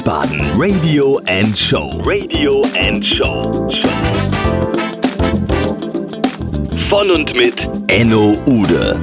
Wiesbaden Radio and Show. Radio and Show. Von und mit Enno Ude.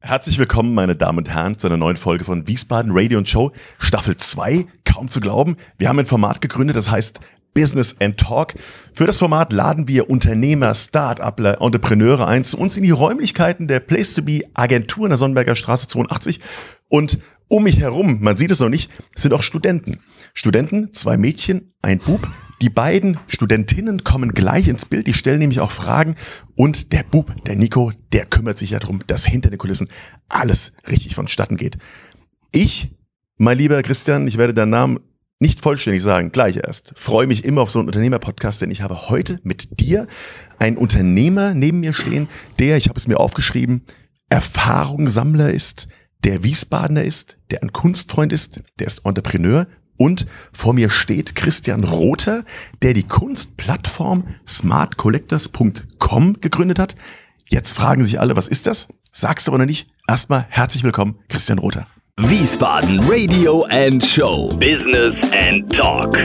Herzlich willkommen, meine Damen und Herren, zu einer neuen Folge von Wiesbaden Radio and Show, Staffel 2. Kaum zu glauben. Wir haben ein Format gegründet, das heißt Business and Talk. Für das Format laden wir Unternehmer, Start-upler, Entrepreneure ein zu uns in die Räumlichkeiten der Place to Be Agentur in der Sonnenberger Straße 82. Und um mich herum, man sieht es noch nicht, sind auch Studenten. Studenten, zwei Mädchen, ein Bub. Die beiden Studentinnen kommen gleich ins Bild, die stellen nämlich auch Fragen und der Bub, der Nico, der kümmert sich ja darum, dass hinter den Kulissen alles richtig vonstatten geht. Ich, mein lieber Christian, ich werde deinen Namen nicht vollständig sagen, gleich erst. Freue mich immer auf so einen Unternehmerpodcast, denn ich habe heute mit dir einen Unternehmer neben mir stehen, der, ich habe es mir aufgeschrieben, Erfahrungssammler ist, der Wiesbadener ist, der ein Kunstfreund ist, der ist Entrepreneur und vor mir steht Christian Rother, der die Kunstplattform smartcollectors.com gegründet hat. Jetzt fragen sich alle, was ist das? Sagst du aber noch nicht. Erstmal herzlich willkommen, Christian Rother. Wiesbaden Radio and Show. Business and Talk.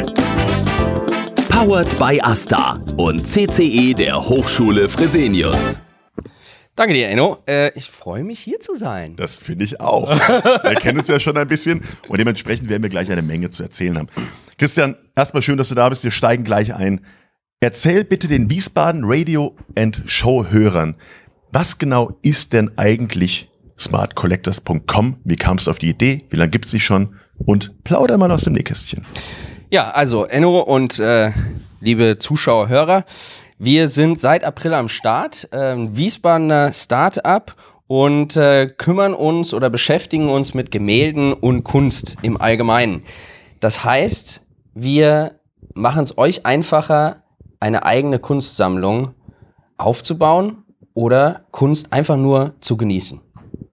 Powered by Asta und CCE der Hochschule Fresenius. Danke dir, Enno. Äh, ich freue mich, hier zu sein. Das finde ich auch. wir kennen uns ja schon ein bisschen und dementsprechend werden wir gleich eine Menge zu erzählen haben. Christian, erstmal schön, dass du da bist. Wir steigen gleich ein. Erzähl bitte den Wiesbaden Radio and Show Hörern, was genau ist denn eigentlich smartcollectors.com? Wie kamst du auf die Idee? Wie lange gibt es sie schon? Und plauder mal aus dem Nähkästchen. Ja, also Enno und äh, liebe Zuschauer, Hörer, wir sind seit April am Start, äh, Wiesbadener Start-up und äh, kümmern uns oder beschäftigen uns mit Gemälden und Kunst im Allgemeinen. Das heißt, wir machen es euch einfacher, eine eigene Kunstsammlung aufzubauen oder Kunst einfach nur zu genießen.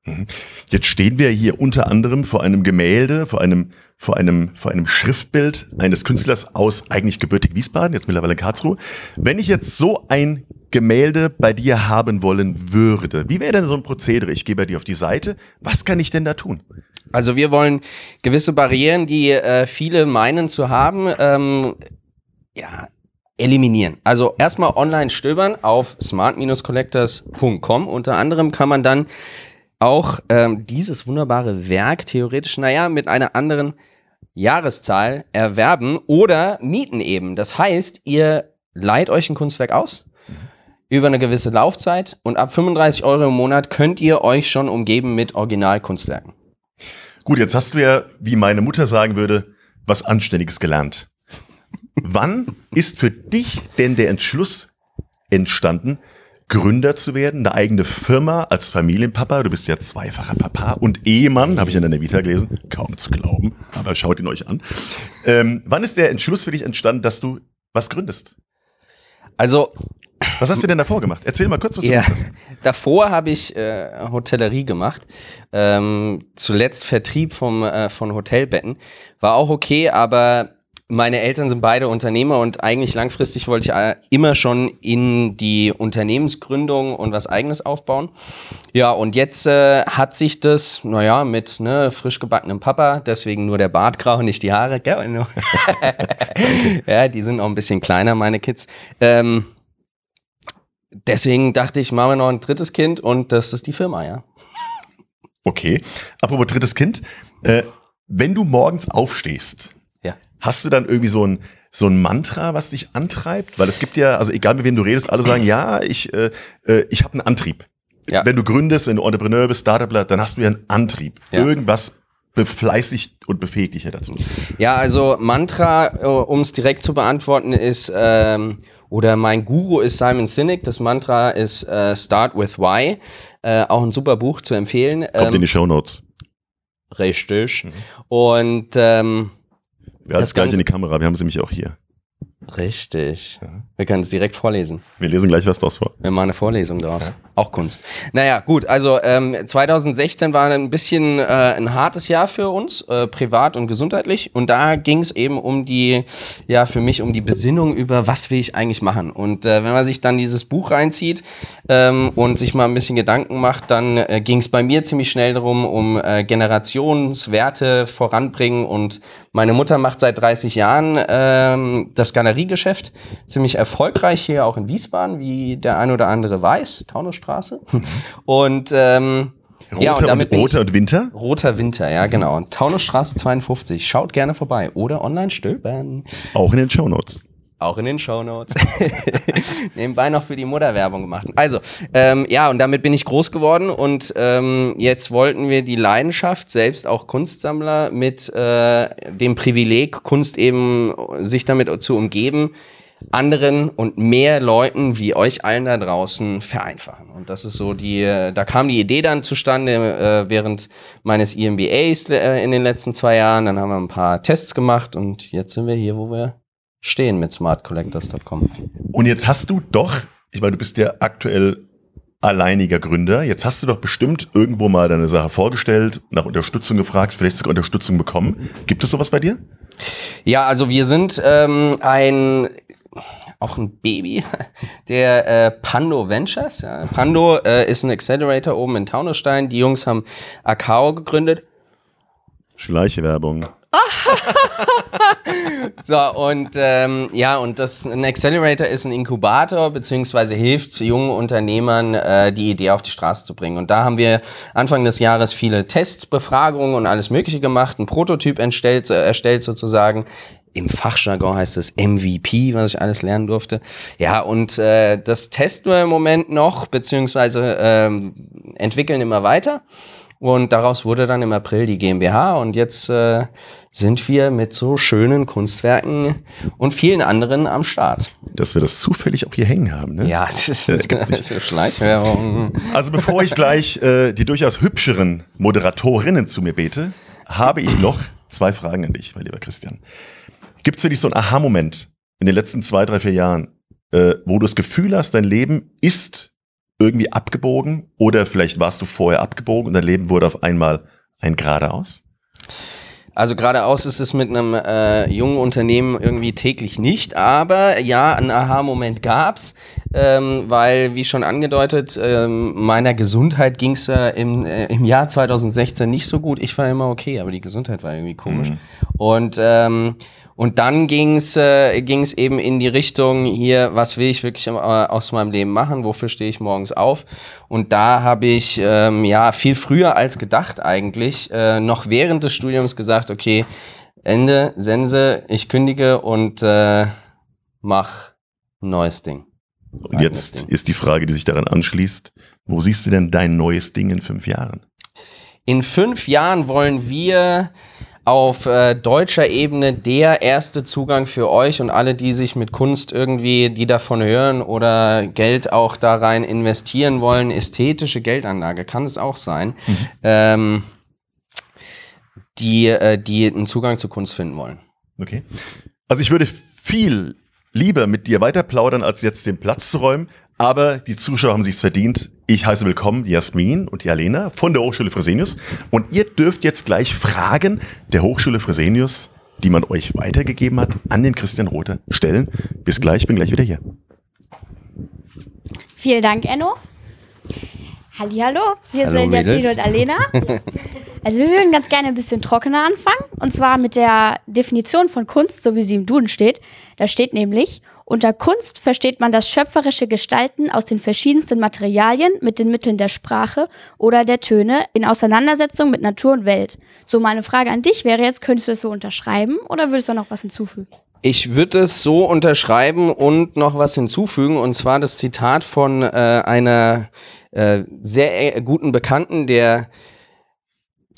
Mhm. Jetzt stehen wir hier unter anderem vor einem Gemälde, vor einem, vor einem, vor einem Schriftbild eines Künstlers aus eigentlich gebürtig Wiesbaden, jetzt mittlerweile Karlsruhe. Wenn ich jetzt so ein Gemälde bei dir haben wollen würde, wie wäre denn so ein Prozedere? Ich gehe bei dir auf die Seite. Was kann ich denn da tun? Also wir wollen gewisse Barrieren, die äh, viele meinen zu haben, ähm, ja, eliminieren. Also erstmal online stöbern auf smart-collectors.com. Unter anderem kann man dann auch ähm, dieses wunderbare Werk theoretisch, naja, mit einer anderen Jahreszahl erwerben oder mieten eben. Das heißt, ihr leiht euch ein Kunstwerk aus über eine gewisse Laufzeit und ab 35 Euro im Monat könnt ihr euch schon umgeben mit Originalkunstwerken. Gut, jetzt hast du ja, wie meine Mutter sagen würde, was Anständiges gelernt. Wann ist für dich denn der Entschluss entstanden, Gründer zu werden, eine eigene Firma als Familienpapa. Du bist ja zweifacher Papa und Ehemann, habe ich in deiner Vita gelesen. Kaum zu glauben, aber schaut ihn euch an. Ähm, wann ist der Entschluss für dich entstanden, dass du was gründest? Also. Was hast du denn davor gemacht? Erzähl mal kurz, was ja, du gemacht hast. Davor habe ich äh, Hotellerie gemacht. Ähm, zuletzt Vertrieb vom, äh, von Hotelbetten. War auch okay, aber meine Eltern sind beide Unternehmer und eigentlich langfristig wollte ich äh, immer schon in die Unternehmensgründung und was eigenes aufbauen. Ja, und jetzt äh, hat sich das, naja, mit ne, frisch gebackenem Papa, deswegen nur der Bart grau, nicht die Haare, gell? ja, die sind auch ein bisschen kleiner, meine Kids. Ähm, deswegen dachte ich, machen wir noch ein drittes Kind und das ist die Firma, ja. Okay. Apropos drittes Kind, äh, wenn du morgens aufstehst, ja. Hast du dann irgendwie so ein, so ein Mantra, was dich antreibt? Weil es gibt ja, also egal mit wem du redest, alle sagen, ja, ich, äh, äh ich habe einen Antrieb. Ja. Wenn du gründest, wenn du Entrepreneur bist, Startupler, dann hast du ja einen Antrieb. Ja. Irgendwas befleißigt und befähigt dich ja dazu. Ja, also Mantra, äh, um es direkt zu beantworten, ist, ähm, oder mein Guru ist Simon Sinek. Das Mantra ist äh, Start with Why. Äh, auch ein super Buch zu empfehlen. Kommt ähm, in die Show Notes. Richtig. Mhm. Und ähm, ja, das gleich in die Kamera, wir haben sie nämlich auch hier. Richtig. Wir können es direkt vorlesen. Wir lesen gleich was draus vor. Wir machen eine Vorlesung draus. Auch Kunst. Naja, gut, also ähm, 2016 war ein bisschen äh, ein hartes Jahr für uns, äh, privat und gesundheitlich. Und da ging es eben um die, ja, für mich um die Besinnung über, was will ich eigentlich machen. Und äh, wenn man sich dann dieses Buch reinzieht ähm, und sich mal ein bisschen Gedanken macht, dann äh, ging es bei mir ziemlich schnell darum, um äh, Generationswerte voranbringen. Und meine Mutter macht seit 30 Jahren ähm, das Galeriegeschäft ziemlich erfolgreich hier auch in Wiesbaden, wie der ein oder andere weiß, Taunusstraße. Und ähm, Roter, ja, und damit und, Roter und Winter? Roter Winter, ja genau. Und Taunusstraße 52. Schaut gerne vorbei oder online stöbern. Auch in den Shownotes. Auch in den Shownotes. Nebenbei noch für die Mutter Werbung gemacht. Also, ähm, ja, und damit bin ich groß geworden und ähm, jetzt wollten wir die Leidenschaft, selbst auch Kunstsammler, mit äh, dem Privileg, Kunst eben sich damit zu umgeben, anderen und mehr Leuten wie euch allen da draußen vereinfachen. Und das ist so die, äh, da kam die Idee dann zustande äh, während meines EMBAs äh, in den letzten zwei Jahren. Dann haben wir ein paar Tests gemacht und jetzt sind wir hier, wo wir stehen mit smartcollectors.com. Und jetzt hast du doch, ich meine, du bist ja aktuell alleiniger Gründer. Jetzt hast du doch bestimmt irgendwo mal deine Sache vorgestellt, nach Unterstützung gefragt, vielleicht sogar Unterstützung bekommen. Gibt es sowas bei dir? Ja, also wir sind ähm, ein auch ein Baby der äh, Pando Ventures. Ja. Pando äh, ist ein Accelerator oben in Taunusstein. Die Jungs haben Akao gegründet. Schleichwerbung. So, und ähm, ja, und das ein Accelerator ist ein Inkubator, beziehungsweise hilft jungen Unternehmern, äh, die Idee auf die Straße zu bringen. Und da haben wir Anfang des Jahres viele Tests, Befragungen und alles Mögliche gemacht, ein Prototyp erstellt, äh, erstellt sozusagen. Im Fachjargon heißt es MVP, was ich alles lernen durfte. Ja, und äh, das testen wir im Moment noch, beziehungsweise ähm, entwickeln immer weiter. Und daraus wurde dann im April die GmbH und jetzt äh, sind wir mit so schönen Kunstwerken und vielen anderen am Start. Dass wir das zufällig auch hier hängen haben. Ne? Ja, das ist Ja. Schleichwerbung. Also bevor ich gleich äh, die durchaus hübscheren Moderatorinnen zu mir bete, habe ich noch zwei Fragen an dich, mein lieber Christian. Gibt es für dich so einen Aha-Moment in den letzten zwei, drei, vier Jahren, äh, wo du das Gefühl hast, dein Leben ist irgendwie abgebogen oder vielleicht warst du vorher abgebogen und dein Leben wurde auf einmal ein geradeaus? Also geradeaus ist es mit einem äh, jungen Unternehmen irgendwie täglich nicht, aber ja, einen Aha-Moment gab's, ähm, weil, wie schon angedeutet, ähm, meiner Gesundheit ging's äh, im, äh, im Jahr 2016 nicht so gut. Ich war immer okay, aber die Gesundheit war irgendwie komisch. Und ähm, und dann ging's äh, ging's eben in die Richtung hier, was will ich wirklich äh, aus meinem Leben machen, wofür stehe ich morgens auf? Und da habe ich ähm, ja viel früher als gedacht eigentlich, äh, noch während des Studiums gesagt, okay, Ende, Sense, ich kündige und äh, mach ein neues Ding. Und jetzt ist die Frage, die sich daran anschließt, wo siehst du denn dein neues Ding in fünf Jahren? In fünf Jahren wollen wir auf äh, deutscher Ebene der erste Zugang für euch und alle, die sich mit Kunst irgendwie, die davon hören oder Geld auch da rein investieren wollen, ästhetische Geldanlage kann es auch sein, ähm, die, äh, die einen Zugang zu Kunst finden wollen. Okay. Also ich würde viel lieber mit dir weiter plaudern, als jetzt den Platz zu räumen. Aber die Zuschauer haben sich's verdient. Ich heiße willkommen Jasmin und die Alena von der Hochschule Fresenius. Und ihr dürft jetzt gleich Fragen der Hochschule Fresenius, die man euch weitergegeben hat, an den Christian Rother stellen. Bis gleich, bin gleich wieder hier. Vielen Dank, Enno. Hallihallo, wir Hallo, sind Jasmin und Alena. Also wir würden ganz gerne ein bisschen trockener anfangen. Und zwar mit der Definition von Kunst, so wie sie im Duden steht. Da steht nämlich, unter Kunst versteht man das schöpferische Gestalten aus den verschiedensten Materialien mit den Mitteln der Sprache oder der Töne in Auseinandersetzung mit Natur und Welt. So meine Frage an dich wäre jetzt, könntest du das so unterschreiben oder würdest du noch was hinzufügen? Ich würde es so unterschreiben und noch was hinzufügen, und zwar das Zitat von äh, einer äh, sehr äh, guten Bekannten, der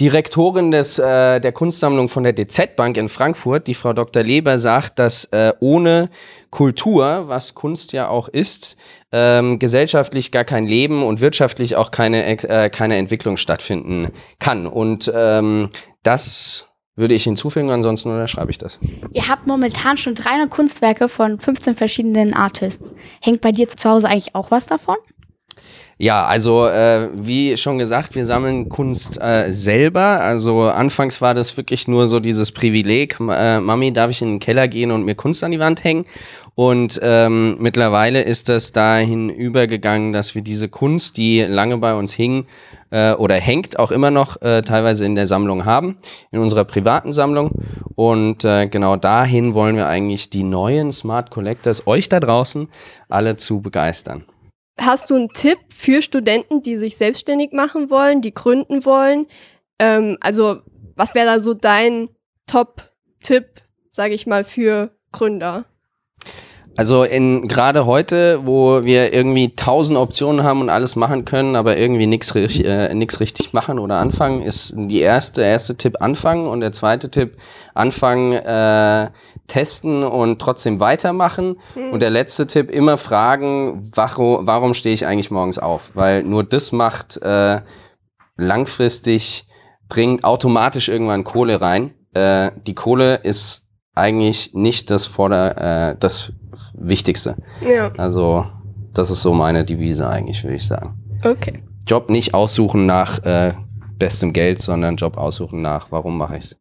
Direktorin des, äh, der Kunstsammlung von der DZ Bank in Frankfurt, die Frau Dr. Leber, sagt, dass äh, ohne Kultur, was Kunst ja auch ist, ähm, gesellschaftlich gar kein Leben und wirtschaftlich auch keine, äh, keine Entwicklung stattfinden kann. Und ähm, das würde ich hinzufügen, ansonsten unterschreibe ich das. Ihr habt momentan schon 300 Kunstwerke von 15 verschiedenen Artists. Hängt bei dir zu Hause eigentlich auch was davon? Ja, also äh, wie schon gesagt, wir sammeln Kunst äh, selber. Also anfangs war das wirklich nur so dieses Privileg, äh, Mami, darf ich in den Keller gehen und mir Kunst an die Wand hängen? Und ähm, mittlerweile ist das dahin übergegangen, dass wir diese Kunst, die lange bei uns hing äh, oder hängt, auch immer noch äh, teilweise in der Sammlung haben, in unserer privaten Sammlung. Und äh, genau dahin wollen wir eigentlich die neuen Smart Collectors, euch da draußen, alle zu begeistern. Hast du einen Tipp für Studenten, die sich selbstständig machen wollen, die gründen wollen? Ähm, also, was wäre da so dein Top-Tipp, sage ich mal, für Gründer? Also in gerade heute, wo wir irgendwie tausend Optionen haben und alles machen können, aber irgendwie nichts äh, nix richtig machen oder anfangen, ist die erste erste Tipp anfangen und der zweite Tipp anfangen äh, testen und trotzdem weitermachen Hm. und der letzte Tipp immer fragen, warum warum stehe ich eigentlich morgens auf, weil nur das macht äh, langfristig bringt automatisch irgendwann Kohle rein. Äh, die Kohle ist eigentlich nicht das Vorder äh, das Wichtigste. Ja, Also, das ist so meine Devise eigentlich, würde ich sagen. okay. Job nicht aussuchen nach äh, bestem Geld, sondern Job aussuchen nach, warum mache ich's?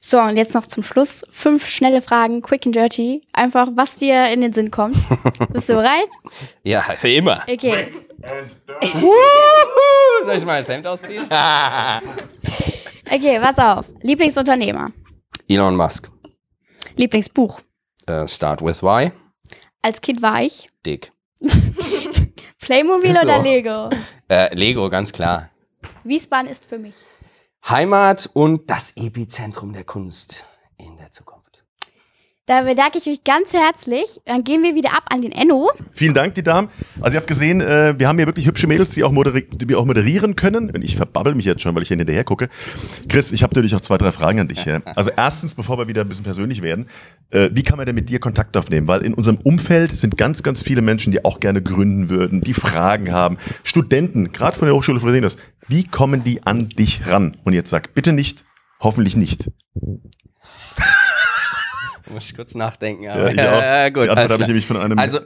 So, und jetzt noch zum Schluss fünf schnelle Fragen, quick and dirty. Einfach, was dir in den Sinn kommt. Bist du bereit? Ja, für immer. Okay. Soll ich mal das Hemd ausziehen? Okay, pass auf. Lieblingsunternehmer. Elon Musk. Lieblingsbuch. Äh, start with why? Als Kind war ich. Dick. Playmobil so. oder Lego? Äh, Lego, ganz klar. Wiesbaden ist für mich. Heimat und das Epizentrum der Kunst in der Zukunft. Da bedanke ich mich ganz herzlich. Dann gehen wir wieder ab an den Enno. Vielen Dank, die Damen. Also ihr habt gesehen, äh, wir haben hier wirklich hübsche Mädels, die auch, die wir auch moderieren können. Und ich verbabbel mich jetzt schon, weil ich hier hinterher gucke. Chris, ich habe natürlich noch zwei, drei Fragen an dich. Ja. Also erstens, bevor wir wieder ein bisschen persönlich werden, äh, wie kann man denn mit dir Kontakt aufnehmen? Weil in unserem Umfeld sind ganz, ganz viele Menschen, die auch gerne gründen würden, die Fragen haben. Studenten, gerade von der Hochschule Fresenius. Wie kommen die an dich ran? Und jetzt sag bitte nicht, hoffentlich nicht. Muss ich kurz nachdenken. Ja, Aber, auch. ja, gut, die Antwort habe ich nämlich von einem Also,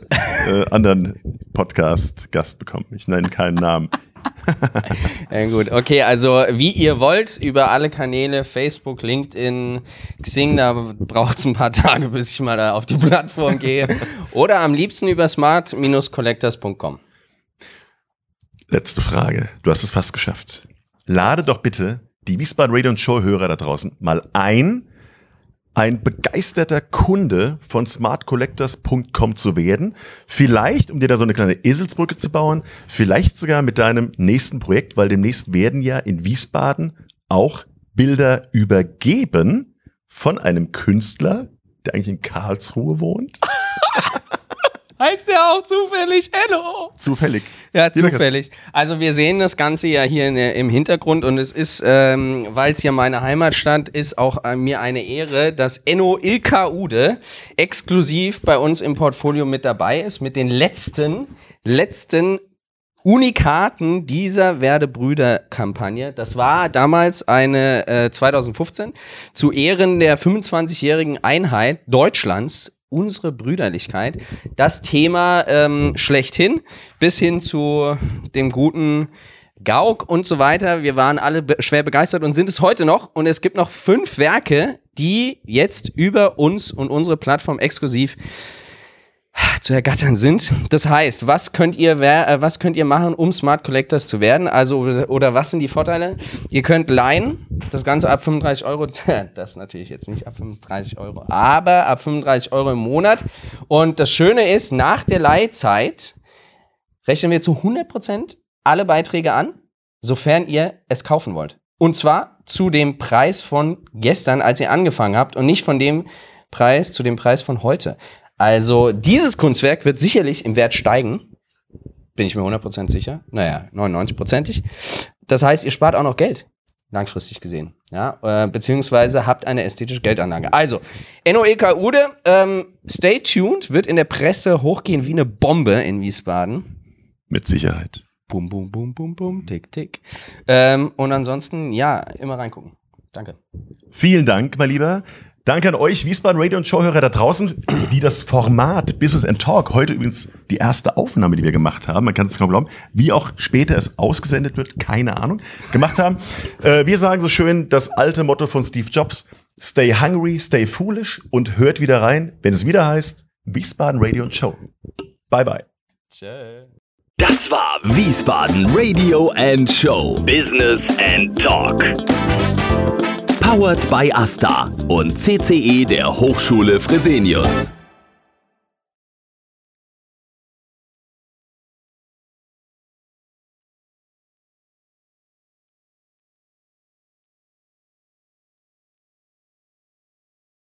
äh, anderen Podcast-Gast bekommen. Ich nenne keinen Namen. Ja, gut, okay, also wie ihr wollt, über alle Kanäle, Facebook, LinkedIn, Xing, da braucht es ein paar Tage, bis ich mal da auf die Plattform gehe. Oder am liebsten über smart-collectors.com. Letzte Frage. Du hast es fast geschafft. Lade doch bitte die Wiesbaden Radio und Show Hörer da draußen mal ein, ein begeisterter Kunde von smartcollectors.com zu werden. Vielleicht, um dir da so eine kleine Eselsbrücke zu bauen, vielleicht sogar mit deinem nächsten Projekt, weil demnächst werden ja in Wiesbaden auch Bilder übergeben von einem Künstler, der eigentlich in Karlsruhe wohnt. Heißt ja auch zufällig Hello. Zufällig. Ja, zufällig. Also wir sehen das Ganze ja hier in, der- im Hintergrund und es ist, ähm, weil es ja meine Heimatstadt ist, auch äh, mir eine Ehre, dass Enno Ilka Ude exklusiv bei uns im Portfolio mit dabei ist, mit den letzten, letzten Unikaten dieser Werde-Brüder-Kampagne. Das war damals eine äh, 2015 zu Ehren der 25-jährigen Einheit Deutschlands. Unsere Brüderlichkeit. Das Thema ähm, schlechthin bis hin zu dem guten Gauk und so weiter. Wir waren alle be schwer begeistert und sind es heute noch. Und es gibt noch fünf Werke, die jetzt über uns und unsere Plattform exklusiv zu ergattern sind. Das heißt, was könnt ihr, äh, was könnt ihr machen, um Smart Collectors zu werden? Also, oder, oder was sind die Vorteile? Ihr könnt leihen, das Ganze ab 35 Euro, das natürlich jetzt nicht ab 35 Euro, aber ab 35 Euro im Monat. Und das Schöne ist, nach der Leihzeit rechnen wir zu 100% alle Beiträge an, sofern ihr es kaufen wollt. Und zwar zu dem Preis von gestern, als ihr angefangen habt und nicht von dem Preis zu dem Preis von heute. Also dieses Kunstwerk wird sicherlich im Wert steigen. Bin ich mir 100% sicher. Naja, 99%ig. Das heißt, ihr spart auch noch Geld. Langfristig gesehen. Ja, äh, beziehungsweise habt eine ästhetische Geldanlage. Also, NOEK Ude, ähm, stay tuned, wird in der Presse hochgehen wie eine Bombe in Wiesbaden. Mit Sicherheit. Bum, bum, bum, bum, bum, tick, tick. Ähm, und ansonsten, ja, immer reingucken. Danke. Vielen Dank, mein Lieber. Danke an euch, Wiesbaden Radio und Showhörer da draußen, die das Format Business and Talk, heute übrigens die erste Aufnahme, die wir gemacht haben, man kann es kaum glauben, wie auch später es ausgesendet wird, keine Ahnung, gemacht haben. Äh, wir sagen so schön das alte Motto von Steve Jobs, stay hungry, stay foolish und hört wieder rein, wenn es wieder heißt, Wiesbaden Radio und Show. Bye bye. Das war Wiesbaden Radio and Show. Business and Talk. Powered by Asta und CCE der Hochschule Fresenius.